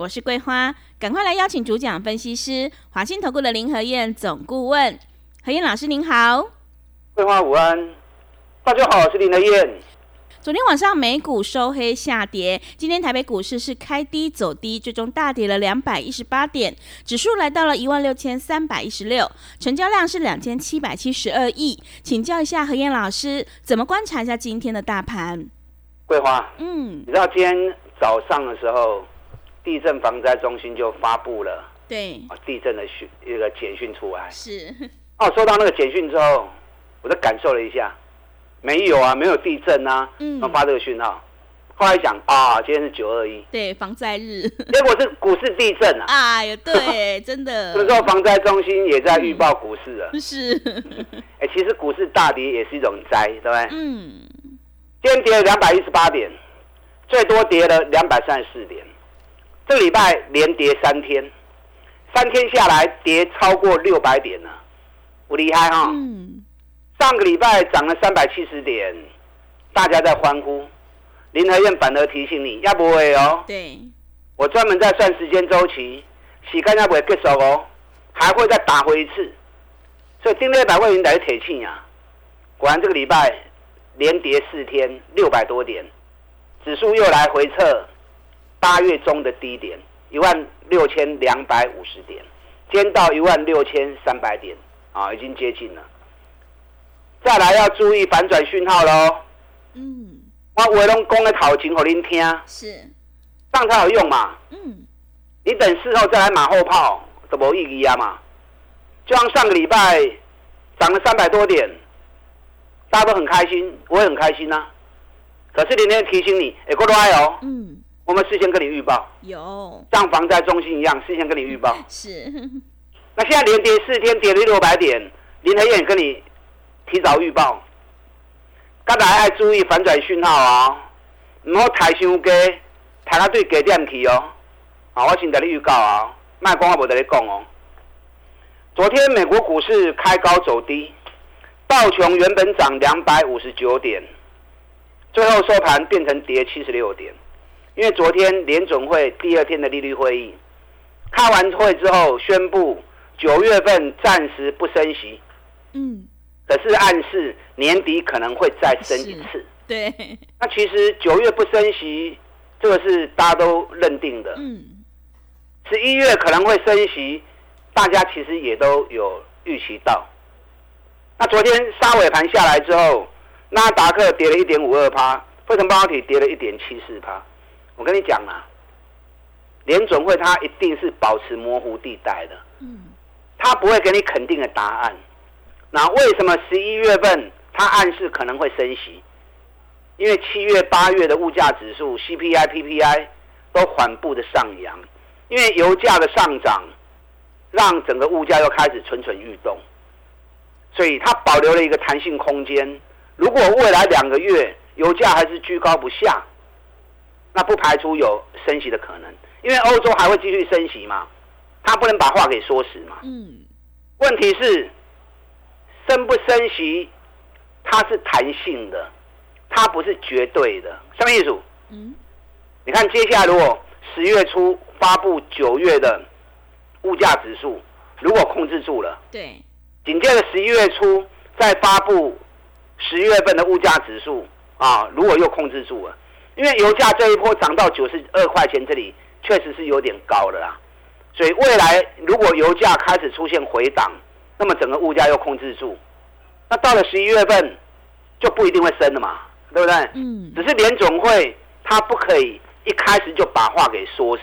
我是桂花，赶快来邀请主讲分析师华信投顾的林和燕总顾问，何燕老师您好，桂花午安，大家好，我是林和燕。昨天晚上美股收黑下跌，今天台北股市是开低走低，最终大跌了两百一十八点，指数来到了一万六千三百一十六，成交量是两千七百七十二亿。请教一下何燕老师，怎么观察一下今天的大盘？桂花，嗯，你知道今天早上的时候，地震防灾中心就发布了对啊地震的讯一个简讯出来，是 哦，收到那个简讯之后，我就感受了一下。没有啊，没有地震啊，嗯，发这个讯号。后来想啊，今天是九二一，对，防灾日，结果是股市地震啊！哎呀，对，真的。这时候防灾中心也在预报股市啊。是。哎，其实股市大跌也是一种灾，对不对？嗯。今天跌了两百一十八点，最多跌了两百三十四点。这礼拜连跌三天，三天下来跌超过六百点了，不厉害哈。嗯。上个礼拜涨了三百七十点，大家在欢呼。林和燕反而提醒你，要不会哦。对，我专门在算时间周期，时间要不会结束哦，还会再打回一次。所以今天百块云台铁气啊，果然这个礼拜连跌四天，六百多点，指数又来回测八月中的低点一万六千两百五十点，今天到一万六千三百点啊，已经接近了。再来要注意反转讯号喽。嗯，我话拢讲的头前，给您听。是，这样才有用嘛。嗯，你等事后再来马后炮，都无意义啊嘛。就像上个礼拜涨了三百多点，大家都很开心，我也很开心呐。可是今天提醒你，哎，过来哦。嗯，我们事先跟你预报。有。像防灾中心一样，事先跟你预报。是。那现在连跌四天，跌了六百点，林和燕跟你。提早预报，大家要注意反转讯号啊！唔好抬伤低，抬到对低点去哦。啊，我先在你预告啊，卖光我无在你讲哦。昨天美国股市开高走低，道琼原本涨两百五十九点，最后收盘变成跌七十六点。因为昨天联准会第二天的利率会议开完会之后，宣布九月份暂时不升息。嗯。可是暗示年底可能会再升一次。对。那其实九月不升息，这个是大家都认定的。嗯。十一月可能会升息，大家其实也都有预期到。那昨天杀尾盘下来之后，纳达克跌了一点五二趴，汇成半导体跌了一点七四趴。我跟你讲啊，联准会它一定是保持模糊地带的。嗯。它不会给你肯定的答案。那为什么十一月份它暗示可能会升息？因为七月、八月的物价指数 CPI、PPI 都缓步的上扬，因为油价的上涨，让整个物价又开始蠢蠢欲动，所以它保留了一个弹性空间。如果未来两个月油价还是居高不下，那不排除有升息的可能，因为欧洲还会继续升息嘛，他不能把话给说死嘛。嗯，问题是。升不升息，它是弹性的，它不是绝对的。什么意思？嗯，你看接下来如果十月初发布九月的物价指数，如果控制住了，对，紧接着十一月初再发布十月份的物价指数啊，如果又控制住了，因为油价这一波涨到九十二块钱，这里确实是有点高了啦，所以未来如果油价开始出现回档。那么整个物价又控制住，那到了十一月份就不一定会升了嘛，对不对？嗯。只是联总会它不可以一开始就把话给说死，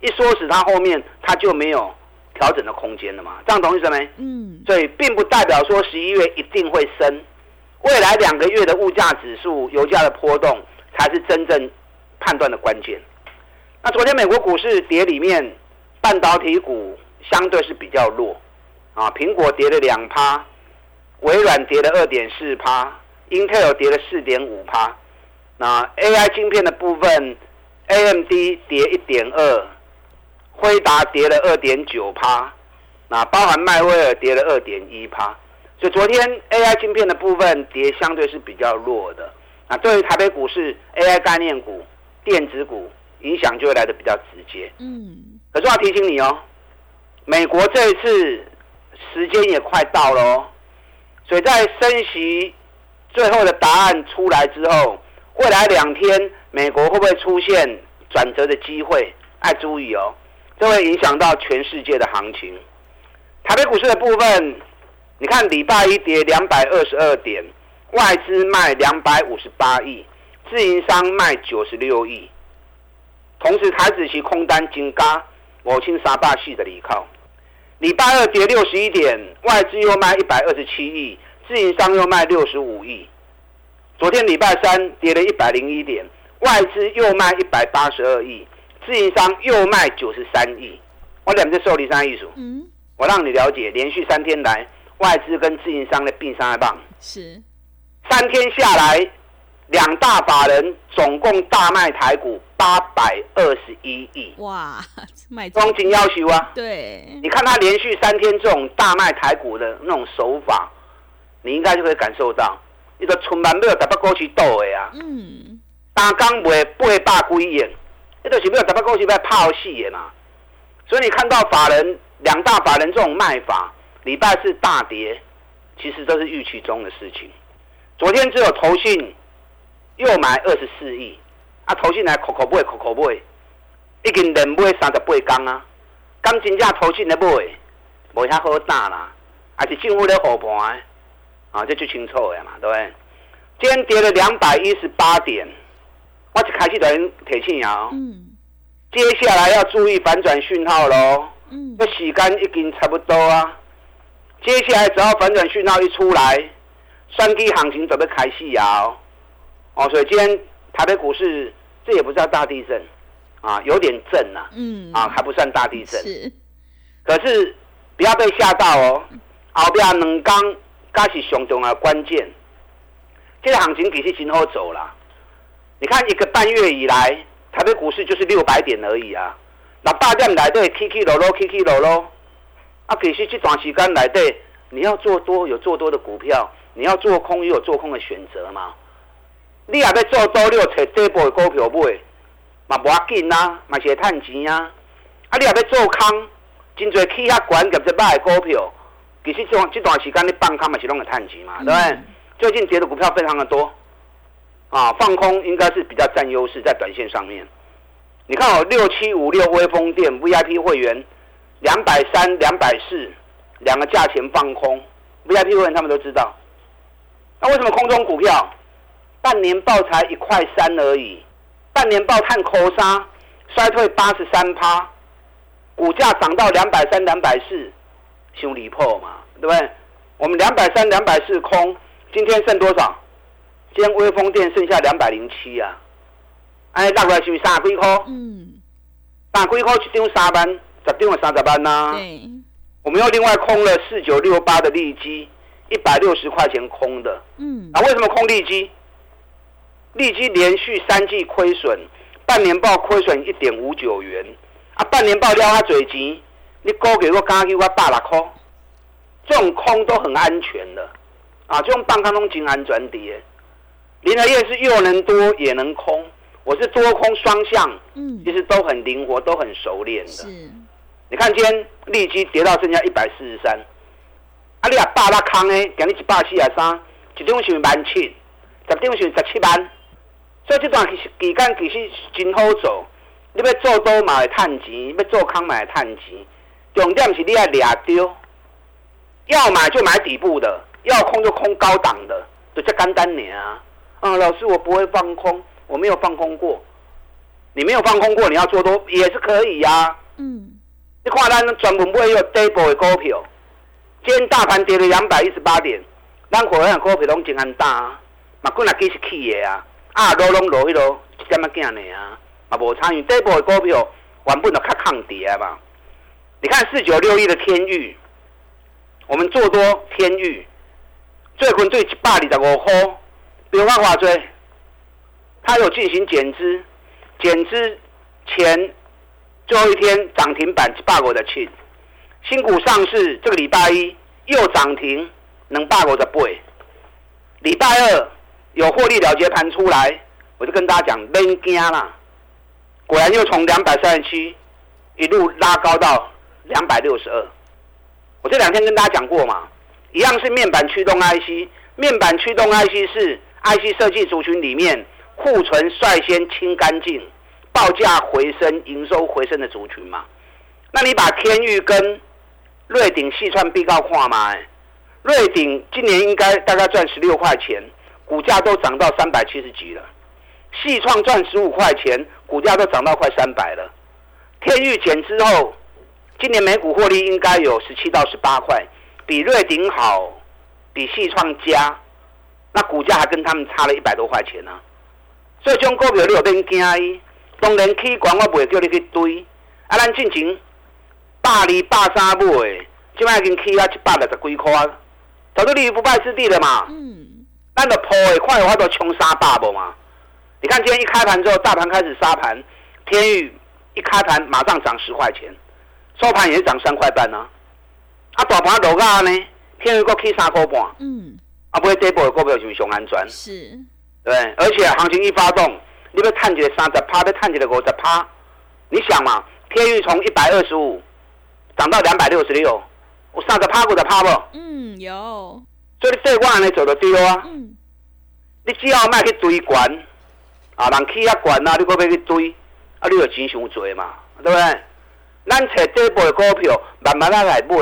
一说死它后面它就没有调整的空间了嘛，这样懂意思没？嗯。所以并不代表说十一月一定会升，未来两个月的物价指数、油价的波动才是真正判断的关键。那昨天美国股市跌里面半导体股相对是比较弱啊，苹果跌了两趴，微软跌了二点四趴，Intel 跌了四点五趴。那 AI 晶片的部分，AMD 跌一点二，辉达跌了二点九趴，那包含迈威尔跌了二点一趴。所以昨天 AI 晶片的部分跌相对是比较弱的。那对于台北股市 AI 概念股、电子股影响就会来的比较直接。嗯。可是要提醒你哦，美国这一次时间也快到了哦，所以在升息最后的答案出来之后。未来两天，美国会不会出现转折的机会？爱注意哦，这会影响到全世界的行情。台北股市的部分，你看礼拜一跌两百二十二点，外资卖两百五十八亿，自营商卖九十六亿。同时，台子期空单金嘎，我清沙霸系的离靠。礼拜二跌六十一点，外资又卖一百二十七亿，自营商又卖六十五亿。昨天礼拜三跌了一百零一点，外资又卖一百八十二亿，自营商又卖九十三亿。我两只受理三艺术，嗯，我让你了解，连续三天来外资跟自营商的并三棒是三天下来，两大法人总共大卖台股八百二十一亿。哇，卖光景要求啊！对，你看他连续三天这种大卖台股的那种手法，你应该就会感受到。一个春晚没有台北股市倒的啊，嗯，单刚卖八百几亿，一个是没有台北股市在泡死的嘛。所以你看到法人两大法人这种卖法，礼拜四大跌，其实都是预期中的事情。昨天只有投信又买二十四亿，啊，投信来口口买口口买，已经连买三十八天啊，刚真正投信来买，无遐好打啦，还是政府咧护盘。啊，这就清楚了嘛，对不对？今天跌了两百一十八点，我就开始在提醒啊。嗯。接下来要注意反转讯号喽。嗯。这时间已经差不多啊。接下来只要反转讯号一出来，三 K 行情准备开戏啊。哦，所以今天台北股市这也不叫大地震啊，有点震呐。嗯。啊，还不算大地震。是。可是不要被吓到哦。后边两刚。那是上重要关键，这个行情其实真好走了。你看一个半月以来，台北股市就是六百点而已啊。那大家来对起起落落，起起落落。啊，其实这段时间来对，你要做多有做多的股票，你要做空也有做空的选择嘛。你也要做多，你要找底部的股票买，嘛无要紧啊，嘛是会赚钱啊。啊，你也要做空，真侪起遐悬，夹只买的股票。其实这这段时间你放空嘛是拢个探钱嘛，对不对？最近跌的股票非常的多，啊，放空应该是比较占优势在短线上面。你看哦，六七五六微风电 VIP 会员两百三、两百四两个价钱放空，VIP 会员他们都知道。那为什么空中股票半年报才一块三而已？半年报看扣杀衰退八十三趴，股价涨到两百三、两百四。修理破嘛，对不对？我们两百三、两百四空，今天剩多少？今天微风电剩下两百零七啊！哎，大概是不是三几块？嗯，三几块一张三万，十张有三十万呐。对。我们又另外空了四九六八的利基，一百六十块钱空的。嗯。啊，为什么空利基？利基连续三季亏损，半年报亏损一点五九元啊！半年报撩他嘴急。你高给我加给我百六块，这种空都很安全的，啊，这种半空中金安转跌，林和业是又能多也能空，我是多空双向，嗯，其实都很灵活，都很熟练的。是，你看今天利基跌到剩下一百四十三，啊，你啊百六空诶，今日一百四十三，一张是万七，十张是十七万，所以这段其实期间其实真好做，你要做多买探钱，要做空买探钱。重点是你要俩丢，要买就买底部的，要空就空高档的，就这简单点啊！啊，老师我不会放空，我没有放空过，你没有放空过，你要做多也是可以呀。嗯，你看咱专门会有底部的股票，今天大盘跌了两百一十八点，咱可能股票拢真安大，嘛本来计是起的啊，啊落拢落去咯，一点仔惊呢啊，嘛无参与底部的股票，原本就较抗跌嘛。你看四九六一的天域，我们做多天域，最困最百二十五块，不用话追，它有进行减资，减资前最后一天涨停板一百五的庆，新股上市这个礼拜一又涨停，能百五十八，礼拜二有获利了结盘出来，我就跟大家讲，免惊啦，果然又从两百三十七一路拉高到。两百六十二，我这两天跟大家讲过嘛，一样是面板驱动 IC，面板驱动 IC 是 IC 设计族群里面库存率先清干净，报价回升、营收回升的族群嘛。那你把天域跟瑞鼎细串必告看嘛？瑞鼎今年应该大概赚十六块钱，股价都涨到三百七十几了。细创赚十五块钱，股价都涨到快三百了。天域减之后。今年每股获利应该有十七到十八块，比瑞鼎好，比细创佳，那股价还跟他们差了一百多块钱呢。所以这种股票你有变惊伊，当然起管我不会叫你去堆。啊，咱进前百二百三买，即摆已经起啊一百六十几块，早就立于不败之地了嘛。嗯。咱就破的快的话都冲三百不嘛？你看今天一开盘之后，大盘开始杀盘，天宇一开盘马上涨十块钱。收盘也是涨三块半呐，啊大盘落价呢，天宇个起三块半，嗯，啊不会跌波的股票就是上安全，是，对，而且行情一发动，你要探起来三十趴，要探起来五十趴，你想嘛，天宇从一百二十五涨到两百六十六，我三十趴五十趴不？嗯，有，所以你这关呢走得丢啊，嗯，你只要卖去追管，啊人气啊管啊，你搁要去追，啊你有钱伤多嘛，对不对？咱找底部的股票，慢慢来买，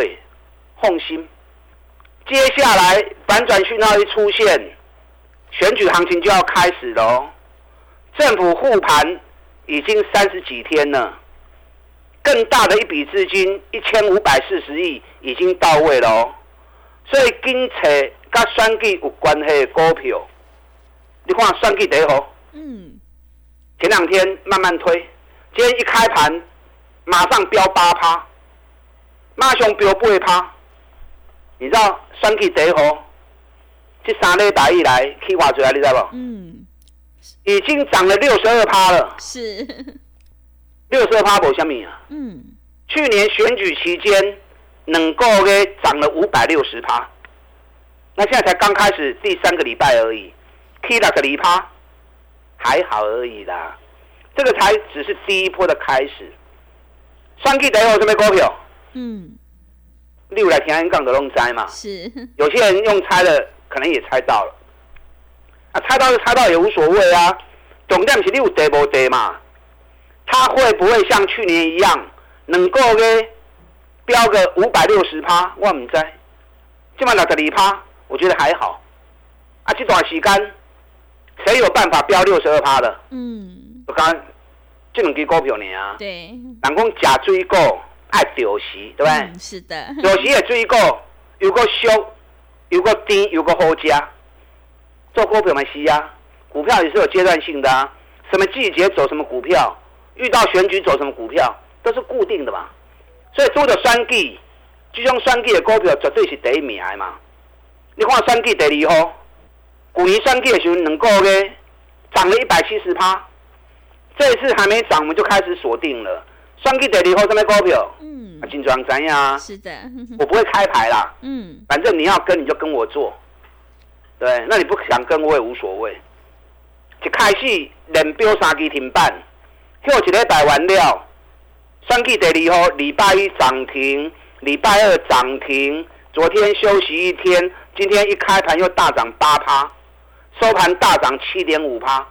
放心。接下来反转讯号一出现，选举行情就要开始喽。政府护盘已经三十几天了，更大的一笔资金一千五百四十亿已经到位了哦。所以跟找跟选举有关系的股票，你看选举第一号，嗯，前两天慢慢推，今天一开盘。马上飙八趴，马上飙八趴，你知道选举第一号，这三礼拜以来起话出来，你知道不？嗯，已经涨了六十二趴了。是，六十二趴无虾米啊？嗯，去年选举期间能够给涨了五百六十趴，那现在才刚开始第三个礼拜而已，，K 了个礼趴，还好而已啦。这个才只是第一波的开始。双 K 等于什么股票？嗯，六来平安杠的弄猜嘛。是，有些人用猜的，可能也猜到了。啊，猜到就猜到也无所谓啊。重点是你有跌无跌嘛？它会不会像去年一样，能够呢标个五百六十趴？我唔知。今晚六十二趴，我觉得还好。啊，这段时间谁有办法飙六十二趴的？嗯，我刚。这两支股票呢啊，对，人讲假水果爱钓时，对不对？是的，钓时的水果有个俗，有个低，有个好价。做股票嘛是啊，股票也是有阶段性的啊。什么季节走什么股票，遇到选举走什么股票，都是固定的嘛。所以做的选举，这种选举的股票绝对是第一名的嘛。你看选举第二号，去年选举的时候，能够呢涨了一百七十趴。这一次还没涨，我们就开始锁定了。双 K 得以后什么股票？嗯，金装怎样？是的，我不会开牌啦。嗯，反正你要跟你就跟我做。对，那你不想跟我也无所谓。一开始连标三支停板，后一礼拜完了，双 K 第二号礼拜一涨停，礼拜二涨停，昨天休息一天，今天一开盘又大涨八趴，收盘大涨七点五趴。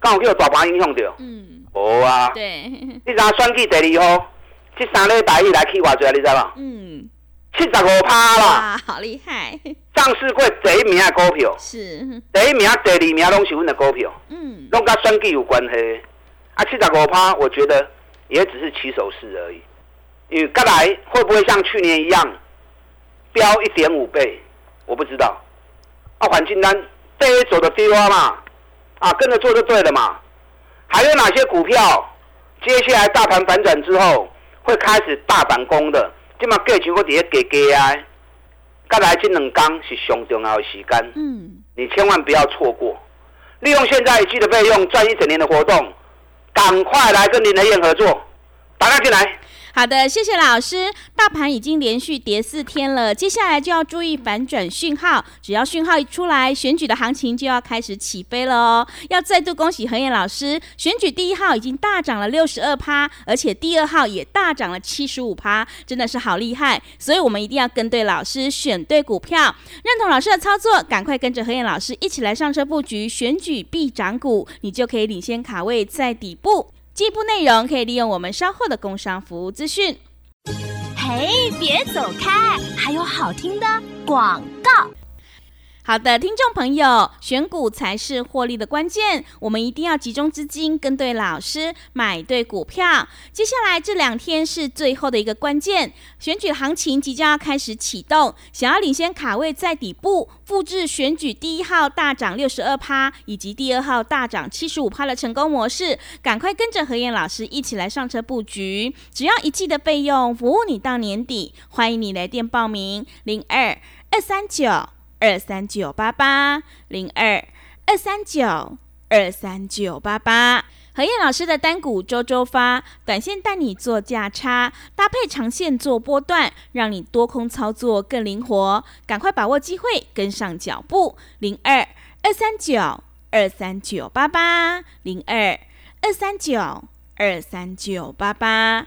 刚好叫大盘影响到，嗯，无啊，对，你知选举第二号，这三礼拜以来去偌济啊？你知道嗯，七十五趴啦，好厉害！上市过第一名的股票是第一名、第二名拢是阮的股票，嗯，拢跟选举有关系。啊，七十五趴，我觉得也只是起手式而已。因为刚来会不会像去年一样飙一点五倍？我不知道。啊，环境单第一走的低洼嘛。啊，跟着做就对了嘛。还有哪些股票？接下来大盘反转之后，会开始大反攻的。今嘛价钱我伫咧加加啊，再来这两天是上重要的时间，嗯，你千万不要错过，利用现在一季的费用赚一整年的活动，赶快来跟林雷燕合作，打开进来。好的，谢谢老师。大盘已经连续跌四天了，接下来就要注意反转讯号。只要讯号一出来，选举的行情就要开始起飞了哦。要再度恭喜何燕老师，选举第一号已经大涨了六十二趴，而且第二号也大涨了七十五趴，真的是好厉害。所以我们一定要跟对老师，选对股票，认同老师的操作，赶快跟着何燕老师一起来上车布局选举必涨股，你就可以领先卡位在底部。进一步内容可以利用我们稍后的工商服务资讯。嘿，别走开，还有好听的广告。好的，听众朋友，选股才是获利的关键。我们一定要集中资金，跟对老师，买对股票。接下来这两天是最后的一个关键，选举行情即将要开始启动。想要领先卡位在底部，复制选举第一号大涨六十二趴，以及第二号大涨七十五趴的成功模式，赶快跟着何燕老师一起来上车布局。只要一季的费用，服务你到年底。欢迎你来电报名：零二二三九。二三九八八零二二三九二三九八八，何燕老师的单股周周发，短线带你做价差，搭配长线做波段，让你多空操作更灵活。赶快把握机会，跟上脚步。零二二三九二三九八八零二二三九二三九八八。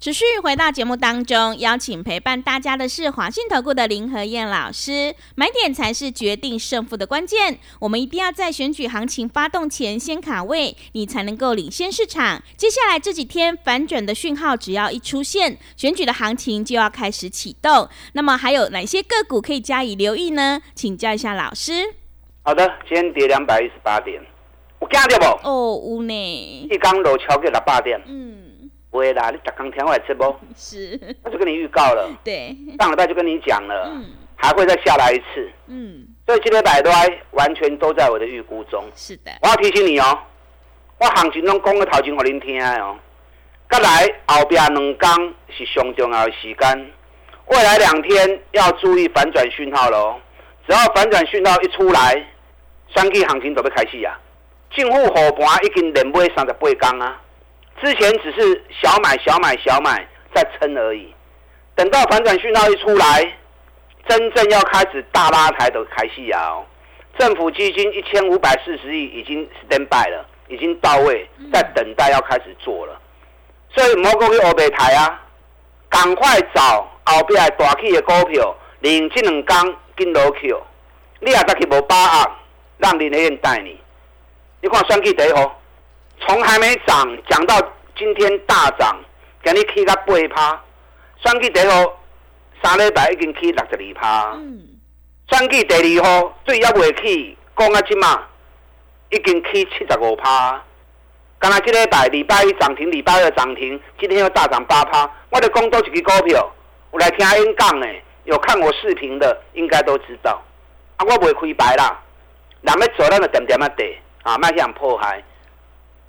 持续回到节目当中，邀请陪伴大家的是华信投顾的林和燕老师。买点才是决定胜负的关键，我们一定要在选举行情发动前先卡位，你才能够领先市场。接下来这几天反转的讯号只要一出现，选举的行情就要开始启动。那么还有哪些个股可以加以留意呢？请教一下老师。好的，今天跌两百一十八点，我惊掉不？哦，有呢。一刚落超过六百点。嗯。不会啦，你打刚听我来吃不？是，我就跟你预告了。对，上礼拜就跟你讲了，嗯，还会再下来一次。嗯，所以今天百多完全都在我的预估中。是的，我要提醒你哦，我行情中讲个头前给您听哦。再来后边两天是上重要的时间，未来两天要注意反转讯号喽。只要反转讯号一出来，三 K 行情就要开始啊。政府护盘已经连买三十八天啊。之前只是小买小买小买在撑而已，等到反转讯号一出来，真正要开始大拉抬的开戏啊！政府基金一千五百四十亿已经 stand by 了，已经到位，在等待要开始做了。所以莫讲去欧北台啊，赶快找后边大起的股票，连这两天跟落去。你也再去无把握，让林德燕带你。你看选举第一号。从还没涨讲到今天大涨，给你起到八趴，算计第号三礼拜已经起六十二趴，算计第二号最要未起，讲啊即嘛已经起七十五趴。刚才即礼拜礼拜一涨停，礼拜二涨停，今天又大涨八趴。我的讲多一支股票，我来听因讲的，有看我视频的应该都知道。啊，我袂开牌啦，人要做咱就点点啊地啊，卖去人破坏。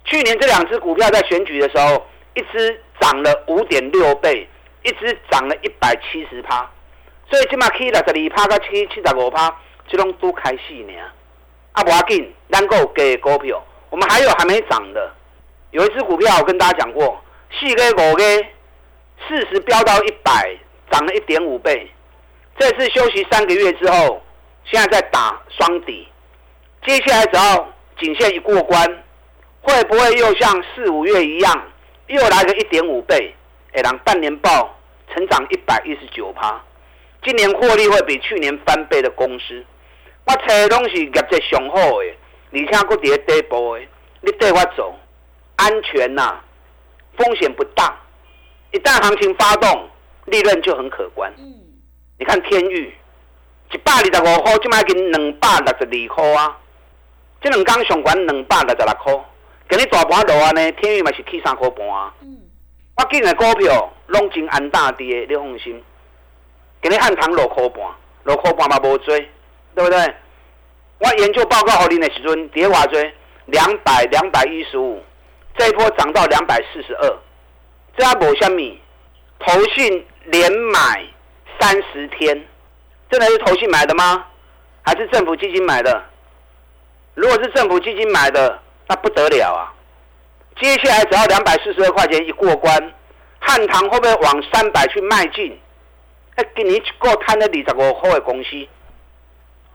去年这两只股票在选举的时候，一只涨了五点六倍，一只涨了一百七十趴，所以起码起六十二趴到七七十五趴，这种都开戏呢。啊，不要紧，能够给股票，我们还有还没涨的，有一只股票我跟大家讲过，四个五个四十飙到一百，涨了一点五倍。这次休息三个月之后，现在在打双底，接下来只要颈线一过关。会不会又像四五月一样，又来个一点五倍？哎，让半年报成长一百一十九趴，今年获利会比去年翻倍的公司，我找的东西业绩上好的，而且佫伫咧底部的，你带我走，安全呐，风险不大。一旦行情发动，利润就很可观。嗯，你看天域，一百二十五块，就卖给两百六十二块啊，这两天上管两百六十六块。今日大盘落安呢，天宇嘛是起三块半啊。嗯。我今日股票拢真安大跌，你放心。今日汉唐落块半，落块半嘛无追，对不对？我研究报告给你的时阵，跌偌追两百两百一十五，这一波涨到两百四十二，这还无虾米？投信连买三十天，真的是投信买的吗？还是政府基金买的？如果是政府基金买的，那不得了啊！接下来只要两百四十二块钱一过关，汉唐会不会往三百去迈进？哎，给你一个摊了二十五块的公司。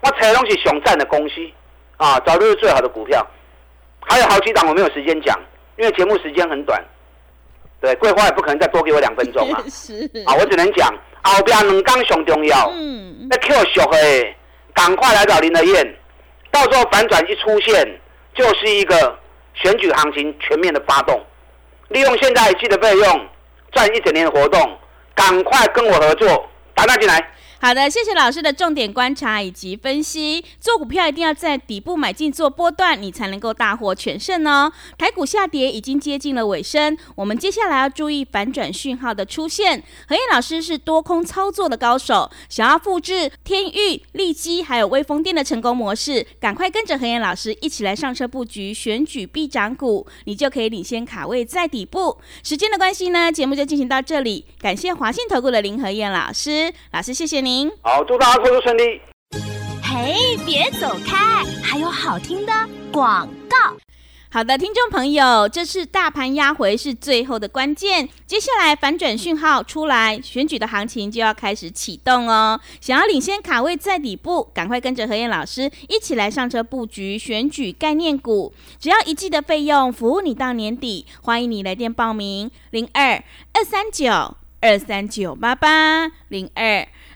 我采的东西熊赞的公司，啊，早就是最好的股票，还有好几档我没有时间讲，因为节目时间很短。对，桂花也不可能再多给我两分钟啊。啊，我只能讲后边两刚熊重要。嗯。那 Q 小黑，赶快来找林德燕，到时候反转一出现，就是一个选举行情全面的发动，利用现在记的费用赚一整年的活动，赶快跟我合作，打打进来。好的，谢谢老师的重点观察以及分析。做股票一定要在底部买进做波段，你才能够大获全胜哦。台股下跌已经接近了尾声，我们接下来要注意反转讯号的出现。何燕老师是多空操作的高手，想要复制天域、利基还有微风电的成功模式，赶快跟着何燕老师一起来上车布局选举必涨股，你就可以领先卡位在底部。时间的关系呢，节目就进行到这里。感谢华信投顾的林何燕老师，老师谢谢您。好，祝大家工作顺利。嘿，别走开，还有好听的广告。好的，听众朋友，这次大盘压回是最后的关键，接下来反转讯号出来，选举的行情就要开始启动哦。想要领先卡位在底部，赶快跟着何燕老师一起来上车布局选举概念股，只要一季的费用，服务你到年底。欢迎你来电报名：零二二三九二三九八八零二。